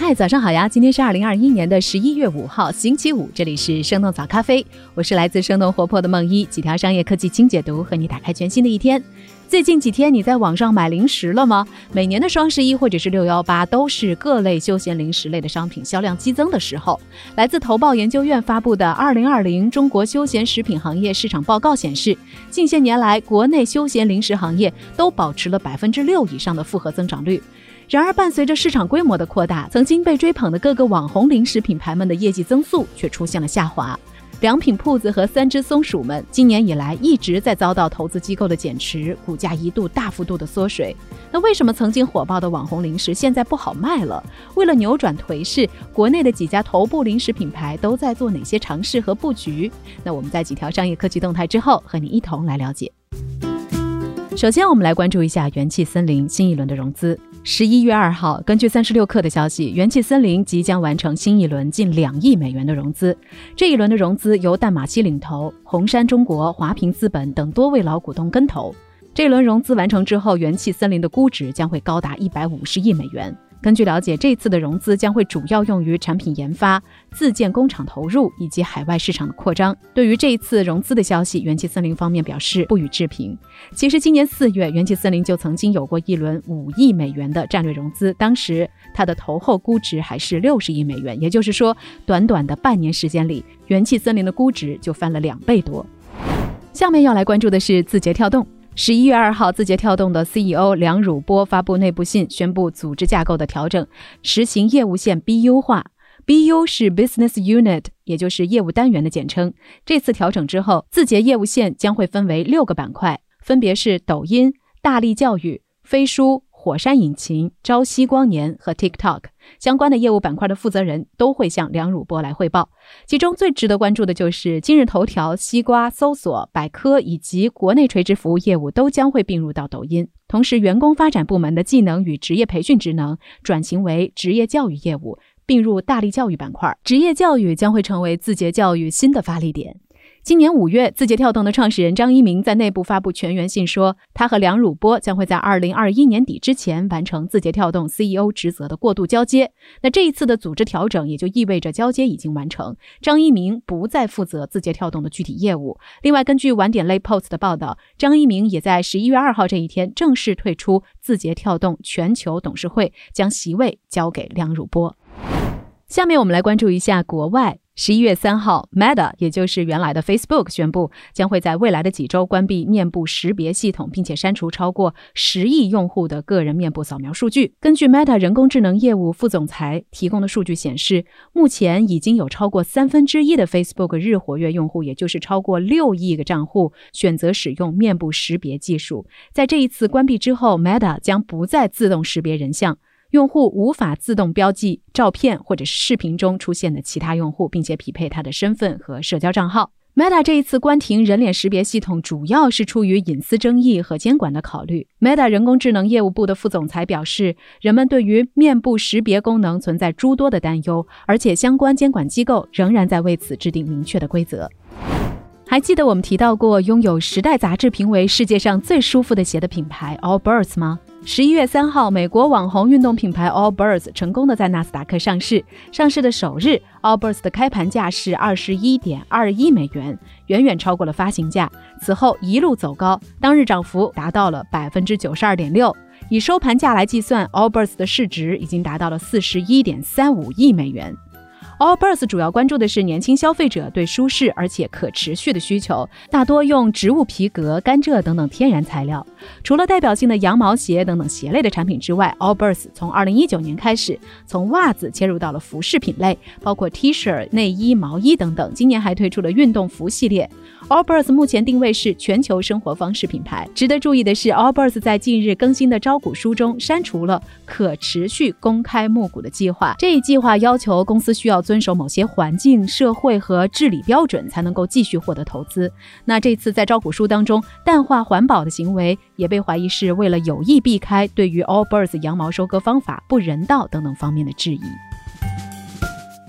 嗨，早上好呀！今天是二零二一年的十一月五号，星期五，这里是生动早咖啡，我是来自生动活泼的梦一，几条商业科技轻解读，和你打开全新的一天。最近几天你在网上买零食了吗？每年的双十一或者是六幺八都是各类休闲零食类的商品销量激增的时候。来自投报研究院发布的《二零二零中国休闲食品行业市场报告》显示，近些年来国内休闲零食行业都保持了百分之六以上的复合增长率。然而，伴随着市场规模的扩大，曾经被追捧的各个网红零食品牌们的业绩增速却出现了下滑。良品铺子和三只松鼠们今年以来一直在遭到投资机构的减持，股价一度大幅度的缩水。那为什么曾经火爆的网红零食现在不好卖了？为了扭转颓势，国内的几家头部零食品牌都在做哪些尝试和布局？那我们在几条商业科技动态之后，和你一同来了解。首先，我们来关注一下元气森林新一轮的融资。十一月二号，根据三十六氪的消息，元气森林即将完成新一轮近两亿美元的融资。这一轮的融资由淡马锡领投，红杉中国、华平资本等多位老股东跟投。这轮融资完成之后，元气森林的估值将会高达一百五十亿美元。根据了解，这次的融资将会主要用于产品研发、自建工厂投入以及海外市场的扩张。对于这一次融资的消息，元气森林方面表示不予置评。其实，今年四月，元气森林就曾经有过一轮五亿美元的战略融资，当时它的投后估值还是六十亿美元。也就是说，短短的半年时间里，元气森林的估值就翻了两倍多。下面要来关注的是字节跳动。十一月二号，字节跳动的 CEO 梁汝波发布内部信，宣布组织架构的调整，实行业务线 BU 化。BU 是 Business Unit，也就是业务单元的简称。这次调整之后，字节业务线将会分为六个板块，分别是抖音、大力教育、飞书。火山引擎、朝夕光年和 TikTok 相关的业务板块的负责人都会向梁汝波来汇报。其中最值得关注的就是今日头条、西瓜、搜索、百科以及国内垂直服务业务都将会并入到抖音。同时，员工发展部门的技能与职业培训职能转型为职业教育业务，并入大力教育板块。职业教育将会成为字节教育新的发力点。今年五月，字节跳动的创始人张一鸣在内部发布全员信，说他和梁汝波将会在二零二一年底之前完成字节跳动 CEO 职责的过渡交接。那这一次的组织调整，也就意味着交接已经完成，张一鸣不再负责字节跳动的具体业务。另外，根据晚点类 Post 的报道，张一鸣也在十一月二号这一天正式退出字节跳动全球董事会，将席位交给梁汝波。下面我们来关注一下国外。十一月三号，Meta，也就是原来的 Facebook，宣布将会在未来的几周关闭面部识别系统，并且删除超过十亿用户的个人面部扫描数据。根据 Meta 人工智能业务副总裁提供的数据显示，目前已经有超过三分之一的 Facebook 日活跃用户，也就是超过六亿个账户，选择使用面部识别技术。在这一次关闭之后，Meta 将不再自动识别人像。用户无法自动标记照片或者是视频中出现的其他用户，并且匹配他的身份和社交账号。Meta 这一次关停人脸识别系统，主要是出于隐私争议和监管的考虑。Meta 人工智能业务部的副总裁表示，人们对于面部识别功能存在诸多的担忧，而且相关监管机构仍然在为此制定明确的规则。还记得我们提到过拥有《时代》杂志评为世界上最舒服的鞋的品牌 Allbirds 吗？十一月三号，美国网红运动品牌 Allbirds 成功的在纳斯达克上市。上市的首日，Allbirds 的开盘价是二十一点二一美元，远远超过了发行价。此后一路走高，当日涨幅达到了百分之九十二点六。以收盘价来计算，Allbirds 的市值已经达到了四十一点三五亿美元。Allbirds 主要关注的是年轻消费者对舒适而且可持续的需求，大多用植物皮革、甘蔗等等天然材料。除了代表性的羊毛鞋等等鞋类的产品之外，Allbirds 从2019年开始从袜子切入到了服饰品类，包括 T 恤、内衣、毛衣等等。今年还推出了运动服系列。Allbirds 目前定位是全球生活方式品牌。值得注意的是，Allbirds 在近日更新的招股书中删除了可持续公开募股的计划。这一计划要求公司需要。遵守某些环境、社会和治理标准，才能够继续获得投资。那这次在招股书当中，淡化环保的行为也被怀疑是为了有意避开对于 Allbirds 羊毛收割方法不人道等等方面的质疑。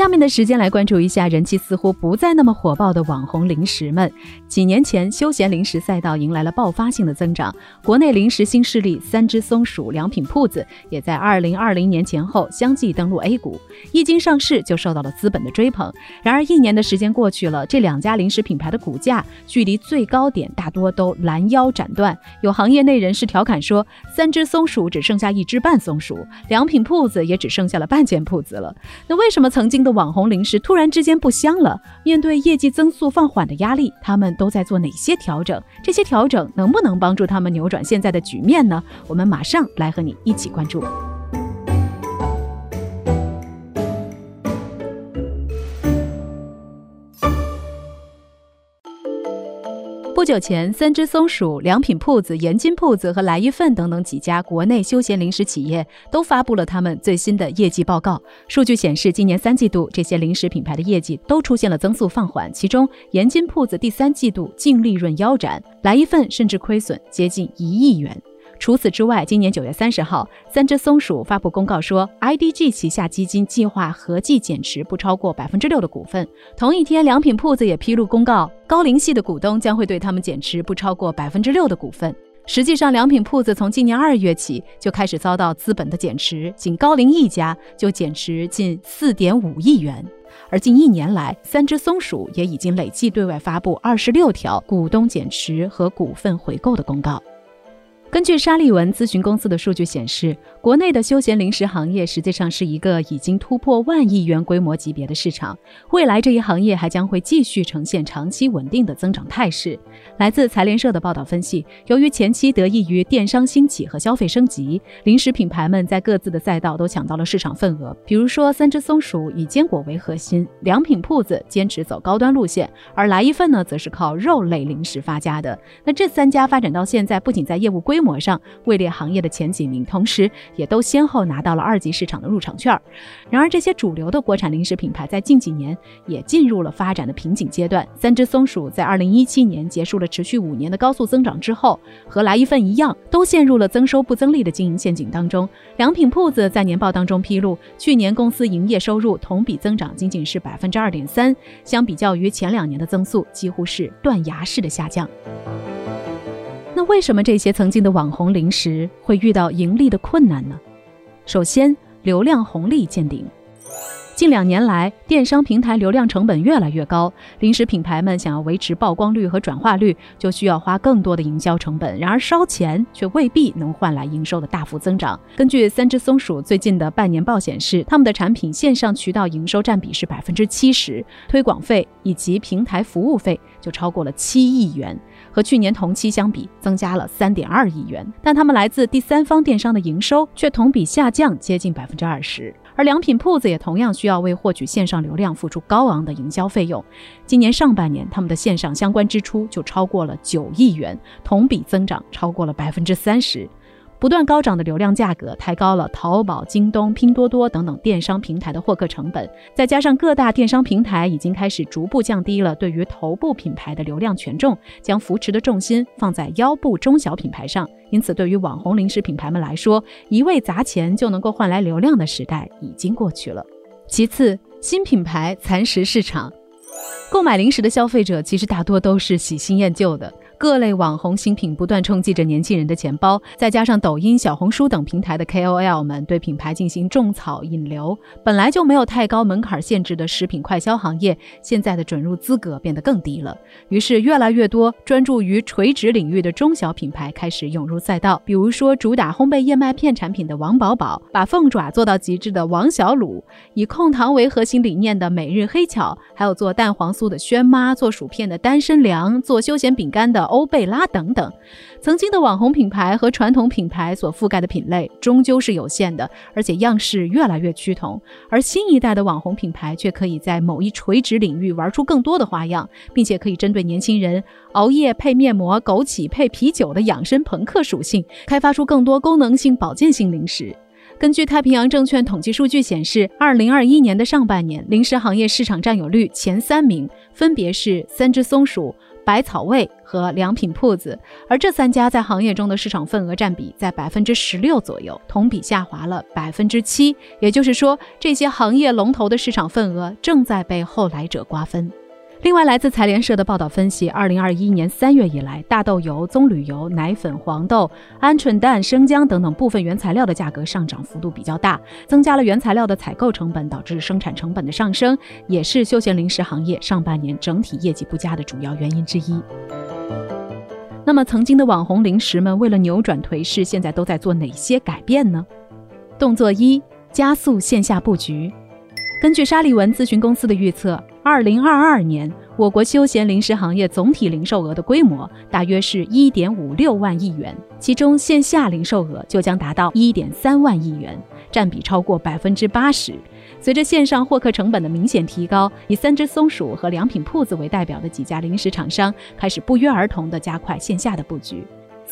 下面的时间来关注一下人气似乎不再那么火爆的网红零食们。几年前，休闲零食赛道迎来了爆发性的增长，国内零食新势力三只松鼠良品铺子也在二零二零年前后相继登陆 A 股，一经上市就受到了资本的追捧。然而，一年的时间过去了，这两家零食品牌的股价距离最高点大多都拦腰斩断。有行业内人士调侃说：“三只松鼠只剩下一只半松鼠，良品铺子也只剩下了半间铺子了。”那为什么曾经都网红零食突然之间不香了？面对业绩增速放缓的压力，他们都在做哪些调整？这些调整能不能帮助他们扭转现在的局面呢？我们马上来和你一起关注。久前，三只松鼠、良品铺子、盐津铺子和来一份等等几家国内休闲零食企业都发布了他们最新的业绩报告。数据显示，今年三季度这些零食品牌的业绩都出现了增速放缓，其中盐津铺子第三季度净利润腰斩，来一份甚至亏损接近一亿元。除此之外，今年九月三十号，三只松鼠发布公告说，IDG 旗下基金计划合计减持不超过百分之六的股份。同一天，良品铺子也披露公告，高瓴系的股东将会对他们减持不超过百分之六的股份。实际上，良品铺子从今年二月起就开始遭到资本的减持，仅高瓴一家就减持近四点五亿元。而近一年来，三只松鼠也已经累计对外发布二十六条股东减持和股份回购的公告。根据沙利文咨询公司的数据显示，国内的休闲零食行业实际上是一个已经突破万亿元规模级别的市场。未来这一行业还将会继续呈现长期稳定的增长态势。来自财联社的报道分析，由于前期得益于电商兴起和消费升级，零食品牌们在各自的赛道都抢到了市场份额。比如说，三只松鼠以坚果为核心，良品铺子坚持走高端路线，而来一份呢，则是靠肉类零食发家的。那这三家发展到现在，不仅在业务规模上位列行业的前几名，同时也都先后拿到了二级市场的入场券。然而，这些主流的国产零食品牌在近几年也进入了发展的瓶颈阶段。三只松鼠在二零一七年结束了持续五年的高速增长之后，和来一份一样，都陷入了增收不增利的经营陷阱当中。良品铺子在年报当中披露，去年公司营业收入同比增长仅仅是百分之二点三，相比较于前两年的增速，几乎是断崖式的下降。为什么这些曾经的网红零食会遇到盈利的困难呢？首先，流量红利见顶。近两年来，电商平台流量成本越来越高，零食品牌们想要维持曝光率和转化率，就需要花更多的营销成本。然而，烧钱却未必能换来营收的大幅增长。根据三只松鼠最近的半年报显示，他们的产品线上渠道营收占比是百分之七十，推广费以及平台服务费就超过了七亿元，和去年同期相比增加了三点二亿元。但他们来自第三方电商的营收却同比下降接近百分之二十。而良品铺子也同样需要为获取线上流量付出高昂的营销费用。今年上半年，他们的线上相关支出就超过了九亿元，同比增长超过了百分之三十。不断高涨的流量价格抬高了淘宝、京东、拼多多等等电商平台的获客成本，再加上各大电商平台已经开始逐步降低了对于头部品牌的流量权重，将扶持的重心放在腰部中小品牌上。因此，对于网红零食品牌们来说，一味砸钱就能够换来流量的时代已经过去了。其次，新品牌蚕食市场，购买零食的消费者其实大多都是喜新厌旧的。各类网红新品不断冲击着年轻人的钱包，再加上抖音、小红书等平台的 KOL 们对品牌进行种草引流，本来就没有太高门槛限制的食品快销行业，现在的准入资格变得更低了。于是，越来越多专注于垂直领域的中小品牌开始涌入赛道。比如说，主打烘焙燕麦片产品的王宝宝，把凤爪做到极致的王小卤，以控糖为核心理念的每日黑巧，还有做蛋黄酥的轩妈，做薯片的单身粮，做休闲饼干的。欧贝拉等等，曾经的网红品牌和传统品牌所覆盖的品类终究是有限的，而且样式越来越趋同。而新一代的网红品牌却可以在某一垂直领域玩出更多的花样，并且可以针对年轻人熬夜配面膜、枸杞配啤酒的养生朋克属性，开发出更多功能性、保健性零食。根据太平洋证券统计数据显示，二零二一年的上半年，零食行业市场占有率前三名分别是三只松鼠、百草味和良品铺子，而这三家在行业中的市场份额占比在百分之十六左右，同比下滑了百分之七。也就是说，这些行业龙头的市场份额正在被后来者瓜分。另外，来自财联社的报道分析，二零二一年三月以来，大豆油、棕榈油、奶粉、黄豆、鹌鹑蛋、生姜等等部分原材料的价格上涨幅度比较大，增加了原材料的采购成本，导致生产成本的上升，也是休闲零食行业上半年整体业绩不佳的主要原因之一。那么，曾经的网红零食们为了扭转颓势，现在都在做哪些改变呢？动作一：加速线下布局。根据沙利文咨询公司的预测。二零二二年，我国休闲零食行业总体零售额的规模大约是一点五六万亿元，其中线下零售额就将达到一点三万亿元，占比超过百分之八十。随着线上获客成本的明显提高，以三只松鼠和良品铺子为代表的几家零食厂商开始不约而同地加快线下的布局。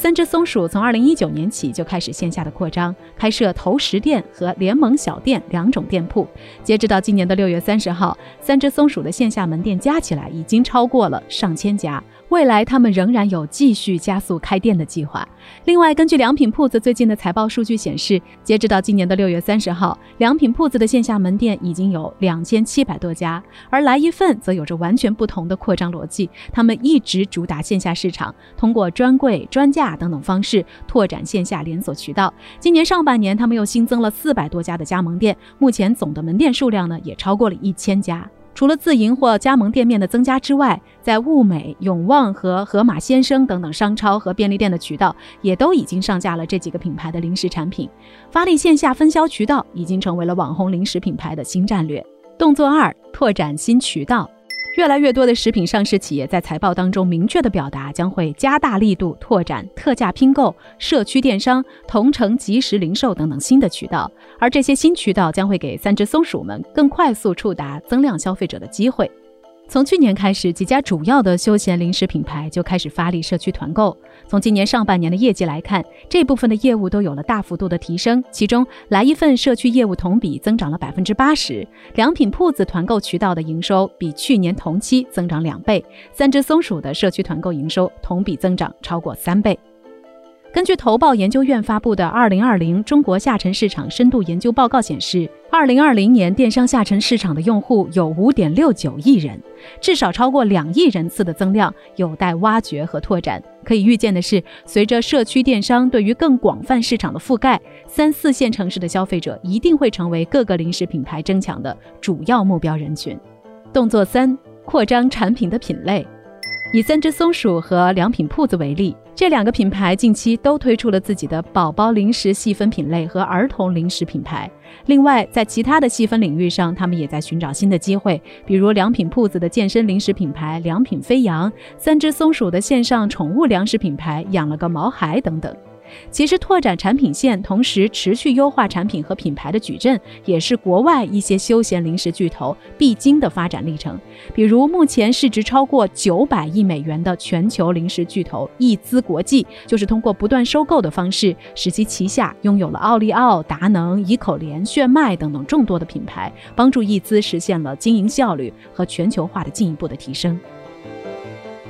三只松鼠从二零一九年起就开始线下的扩张，开设投食店和联盟小店两种店铺。截止到今年的六月三十号，三只松鼠的线下门店加起来已经超过了上千家。未来他们仍然有继续加速开店的计划。另外，根据良品铺子最近的财报数据显示，截止到今年的六月三十号，良品铺子的线下门店已经有两千七百多家。而来一份则有着完全不同的扩张逻辑，他们一直主打线下市场，通过专柜、专架等等方式拓展线下连锁渠道。今年上半年，他们又新增了四百多家的加盟店，目前总的门店数量呢也超过了一千家。除了自营或加盟店面的增加之外，在物美、永旺和盒马鲜生等等商超和便利店的渠道，也都已经上架了这几个品牌的零食产品。发力线下分销渠道，已经成为了网红零食品牌的新战略。动作二：拓展新渠道。越来越多的食品上市企业在财报当中明确的表达，将会加大力度拓展特价拼购、社区电商、同城即时零售等等新的渠道，而这些新渠道将会给三只松鼠们更快速触达增量消费者的机会。从去年开始，几家主要的休闲零食品牌就开始发力社区团购。从今年上半年的业绩来看，这部分的业务都有了大幅度的提升。其中，来一份社区业务同比增长了百分之八十，良品铺子团购渠道的营收比去年同期增长两倍，三只松鼠的社区团购营收同比增长超过三倍。根据投报研究院发布的《二零二零中国下沉市场深度研究报告》显示，二零二零年电商下沉市场的用户有五点六九亿人，至少超过两亿人次的增量有待挖掘和拓展。可以预见的是，随着社区电商对于更广泛市场的覆盖，三四线城市的消费者一定会成为各个零食品牌争抢的主要目标人群。动作三：扩张产品的品类。以三只松鼠和良品铺子为例，这两个品牌近期都推出了自己的宝宝零食细分品类和儿童零食品牌。另外，在其他的细分领域上，他们也在寻找新的机会，比如良品铺子的健身零食品牌“良品飞扬”，三只松鼠的线上宠物粮食品牌“养了个毛孩”等等。其实，拓展产品线，同时持续优化产品和品牌的矩阵，也是国外一些休闲零食巨头必经的发展历程。比如，目前市值超过九百亿美元的全球零食巨头易资国际，就是通过不断收购的方式，使其旗下拥有了奥利奥、达能、怡口莲、炫迈等等众多的品牌，帮助易资实现了经营效率和全球化的进一步的提升。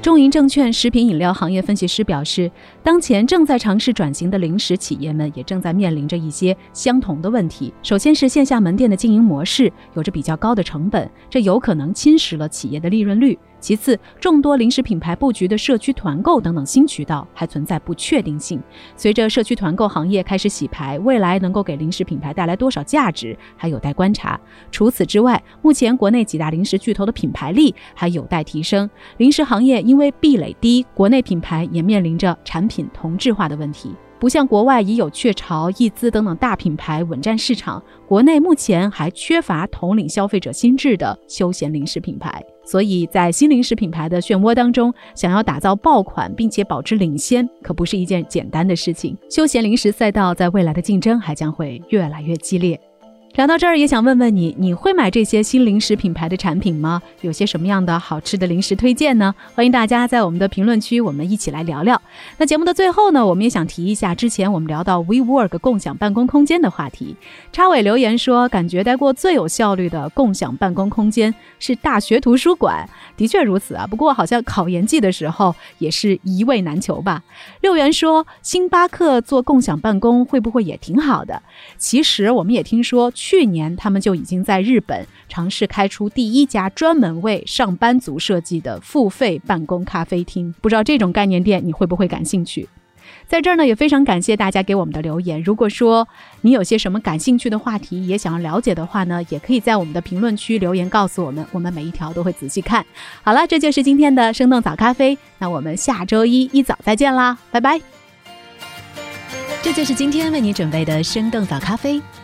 中银证券食品饮料行业分析师表示，当前正在尝试转型的零食企业们也正在面临着一些相同的问题。首先是线下门店的经营模式有着比较高的成本，这有可能侵蚀了企业的利润率。其次，众多零食品牌布局的社区团购等等新渠道还存在不确定性。随着社区团购行业开始洗牌，未来能够给零食品牌带来多少价值还有待观察。除此之外，目前国内几大零食巨头的品牌力还有待提升。零食行业因为壁垒低，国内品牌也面临着产品同质化的问题。不像国外已有雀巢、易资等等大品牌稳占市场，国内目前还缺乏统领消费者心智的休闲零食品牌。所以在新零食品牌的漩涡当中，想要打造爆款并且保持领先，可不是一件简单的事情。休闲零食赛道在未来的竞争还将会越来越激烈。聊到这儿，也想问问你，你会买这些新零食品牌的产品吗？有些什么样的好吃的零食推荐呢？欢迎大家在我们的评论区，我们一起来聊聊。那节目的最后呢，我们也想提一下之前我们聊到 WeWork 共享办公空间的话题。插尾留言说，感觉待过最有效率的共享办公空间是大学图书馆，的确如此啊。不过好像考研季的时候也是一位难求吧。六元说，星巴克做共享办公会不会也挺好的？其实我们也听说，去年他们就已经在日本尝试开出第一家专门为上班族设计的付费办公咖啡厅。不知道这种概念店你会不会感兴趣？在这儿呢，也非常感谢大家给我们的留言。如果说你有些什么感兴趣的话题，也想要了解的话呢，也可以在我们的评论区留言告诉我们，我们每一条都会仔细看。好了，这就是今天的生动早咖啡，那我们下周一一早再见啦，拜拜。这就是今天为你准备的生动早咖啡，